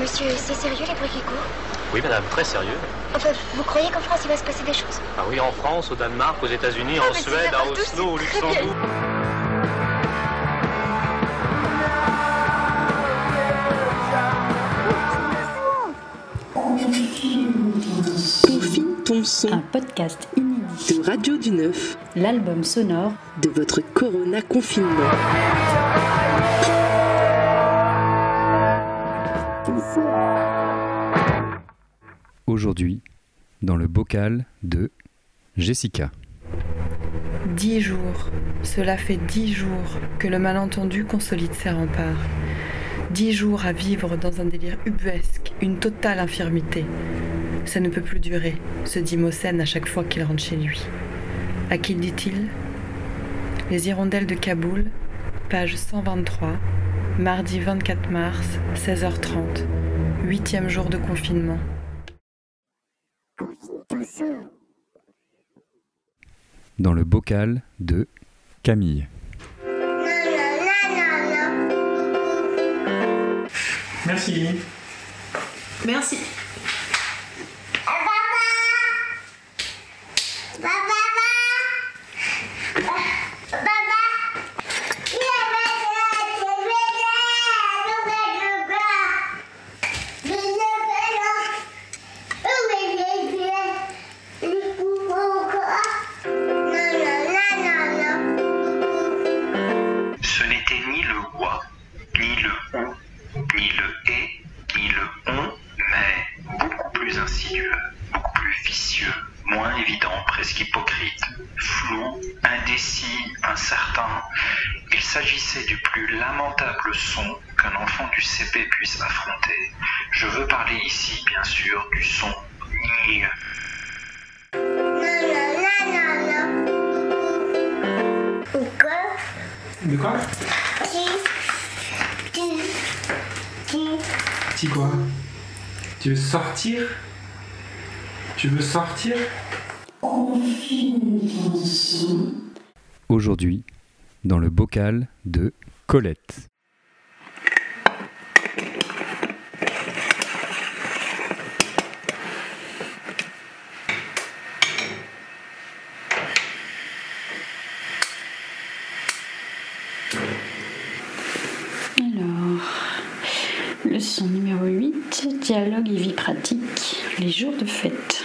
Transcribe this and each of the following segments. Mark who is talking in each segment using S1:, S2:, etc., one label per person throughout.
S1: Monsieur, c'est sérieux les bruits qui courent
S2: Oui, madame, très sérieux.
S1: Enfin, vous croyez qu'en France il va se passer des choses
S2: Ah oui, en France, au Danemark, aux États-Unis,
S1: Ah,
S2: en Suède, à Oslo, au. Luxembourg.
S3: Confine ton
S4: Un
S3: son
S4: podcast inédit.
S3: de Radio du Neuf
S4: L'album sonore
S3: de votre Corona confinement.
S5: Aujourd'hui, dans le bocal de Jessica.
S6: Dix jours, cela fait dix jours que le malentendu consolide ses remparts. Dix jours à vivre dans un délire ubuesque, une totale infirmité. Ça ne peut plus durer, se dit Mossen à chaque fois qu'il rentre chez lui. À qui dit-il? Les hirondelles de Kaboul, page 123, mardi 24 mars, 16h30, huitième jour de confinement.
S5: Dans le bocal de Camille.
S7: Merci.
S6: Merci.
S8: Indécis, incertain. Il s'agissait du plus lamentable son qu'un enfant du CP puisse affronter. Je veux parler ici, bien sûr, du son ni.
S7: De quoi? Petit quoi? Tu veux sortir? Tu veux sortir?
S5: Aujourd'hui, dans le bocal de Colette.
S4: Leçon numéro 8, dialogue et vie pratique, les jours de fête.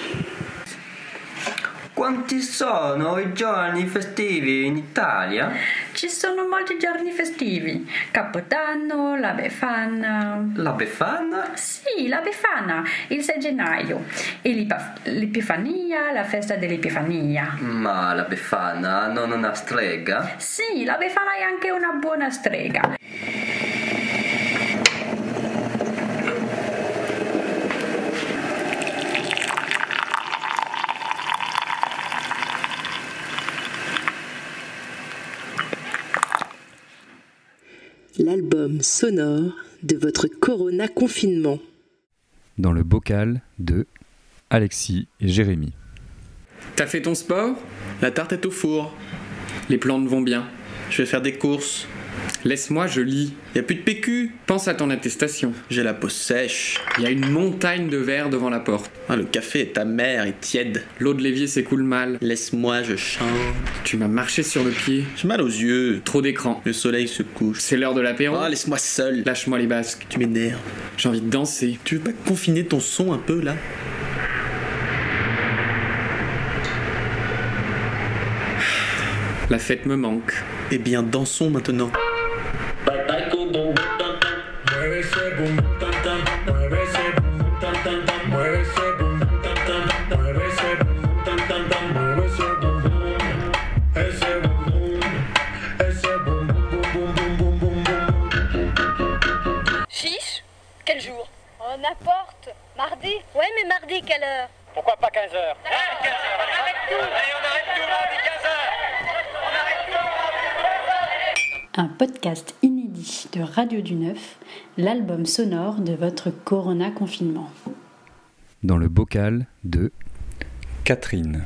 S9: Quanti sono i giorni festivi in Italia?
S10: Ci sono molti giorni festivi. Capodanno, la Befana.
S9: La Befana?
S10: Sì, la Befana, il 6 gennaio. E l'Epifania, la festa dell'Epifania.
S9: Ma la Befana non è una strega?
S10: Sì, la Befana è anche una buona strega.
S3: Sonore de votre Corona confinement.
S5: Dans le bocal de Alexis et Jérémy.
S11: T'as fait ton sport? La tarte est au four. Les plantes vont bien. Je vais faire des courses. Laisse-moi, je lis. Y a plus de PQ. Pense à ton attestation.
S12: J'ai la peau sèche.
S11: Y a une montagne de verre devant la porte.
S12: Ah, le café est amer et tiède.
S11: L'eau de l'évier s'écoule mal.
S12: Laisse-moi, je chante.
S11: Tu m'as marché sur le pied.
S12: J'ai mal aux yeux.
S11: Trop d'écran.
S12: Le soleil se couche.
S11: C'est l'heure de l'apéro.
S12: Ah, laisse-moi seul.
S11: Lâche-moi les basques.
S12: Tu m'énerves.
S11: J'ai envie de danser.
S12: Tu veux pas confiner ton son un peu là?
S11: La fête me manque.
S12: Eh bien, dansons maintenant.
S4: Un podcast inédit de Radio du Neuf, l'album sonore de votre Corona confinement.
S5: Dans le bocal de Catherine.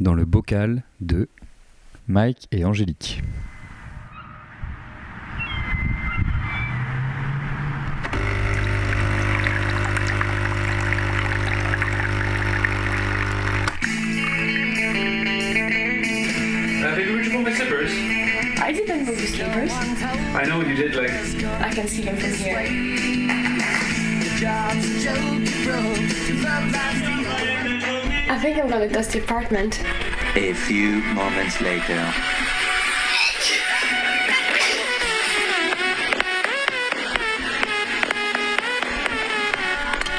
S5: Dans le bocal de Mike et Angélique.
S13: I didn't move the sleepers.
S7: I know you did, like.
S13: I can see them from here. I think I'm gonna dust the apartment.
S8: A few moments later.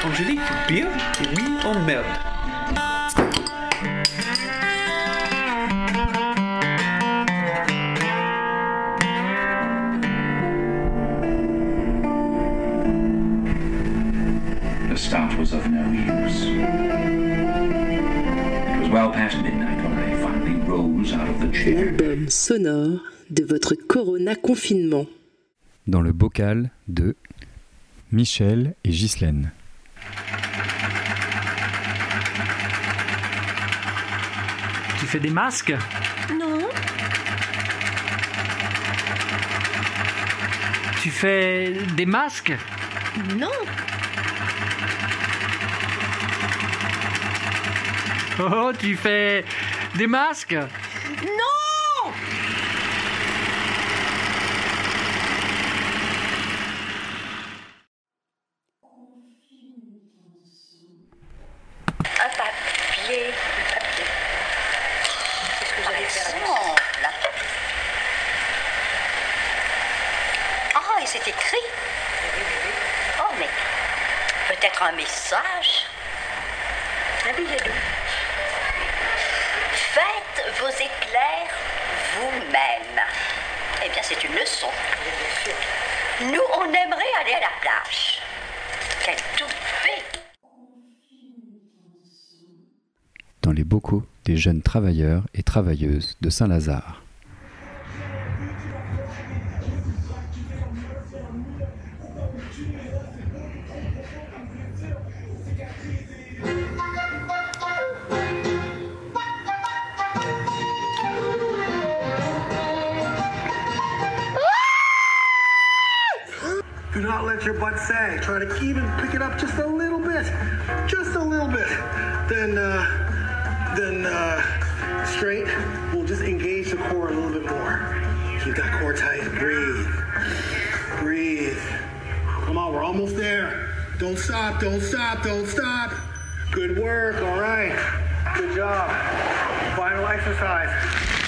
S12: Angélique, bien Oui, en
S3: sonore de votre Corona confinement.
S5: Dans le bocal de Michel et Ghislaine.
S14: Tu fais des masques?
S13: Non.
S14: Tu fais des masques?
S13: Non.
S14: Oh, tu fais des masques?
S13: Non
S15: Un papier. Un papier. Qu'est-ce que j'allais faire là Ah, et c'est écrit. Oh, mais peut-être un message. Un billet doux. Faites vos éclairs vous-même. Eh bien, c'est une leçon. Nous, on aimerait aller à la plage. Quel toupet
S5: Dans les bocaux des jeunes travailleurs et travailleuses de Saint-Lazare.
S16: Try to even pick it up just a little bit, just a little bit. Then, uh, then uh, straight. We'll just engage the core a little bit more. Keep that core tight. Breathe. Breathe. Come on, we're almost there. Don't stop. Don't stop. Don't stop. Good work. All right. Good job. Final exercise.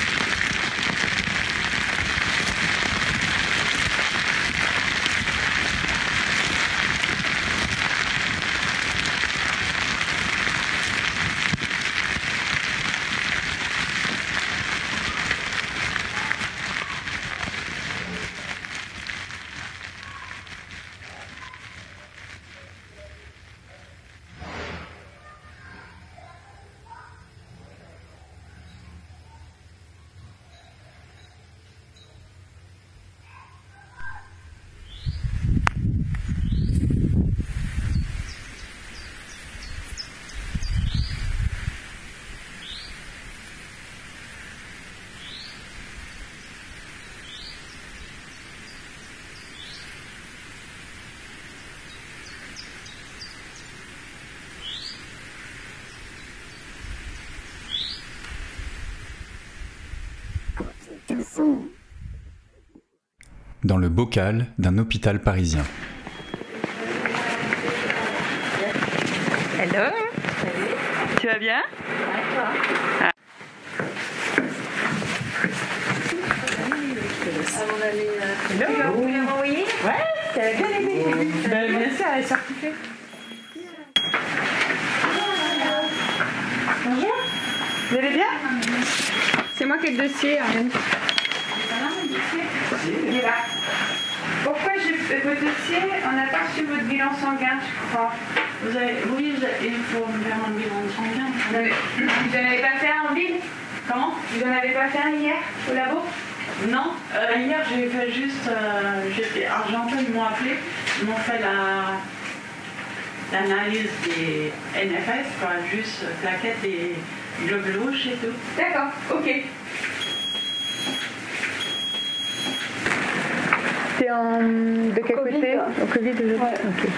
S5: Dans le bocal d'un hôpital parisien.
S10: Hello Tu vas bien? Ah. Hello Vous voulez m'envoyer Ouais, t'as bien aimé Ben, Bien sûr, elle est certifiée. Bonjour Vous allez bien? C'est moi qui ai le dossier. Là. Pourquoi j'ai fait votre dossier On n'a pas reçu votre bilan sanguin, je crois. Vous avez, oui, vous avez- il faut me faire un bilan sanguin. Vous n'en avez pas fait un en ville Comment Vous n'en avez pas fait un hier au labo Non, euh, hier j'ai fait juste. Euh, j'étais Argentin, ils m'ont appelé, ils m'ont fait la l'analyse des NFS, quoi, juste plaquettes et Globe rouge et tout. D'accord, ok.
S17: En. de quel
S10: Covid,
S17: côté. Au Covid aujourd'hui Ok.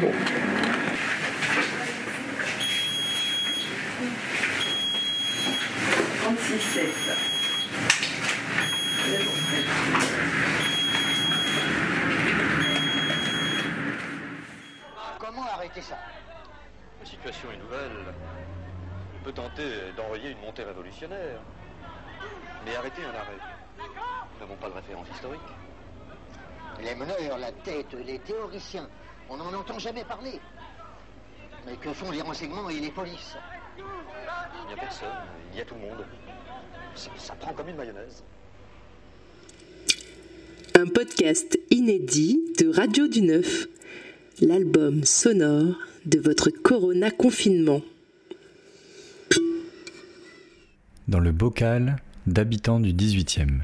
S17: Bon.
S18: Comment arrêter ça?
S19: La situation est nouvelle. On peut tenter d'enrayer une montée révolutionnaire. Mais arrêter un arrêt. Nous n'avons pas de référence historique.
S18: Les meneurs, la tête, les théoriciens, on n'en entend jamais parler. Mais que font les renseignements et les polices?
S19: Il n'y a personne, il y a tout le monde. Ça, ça prend comme une mayonnaise.
S3: Un podcast inédit de Radio du Neuf, l'album sonore de votre Corona confinement.
S5: Dans le bocal d'habitants du 18e.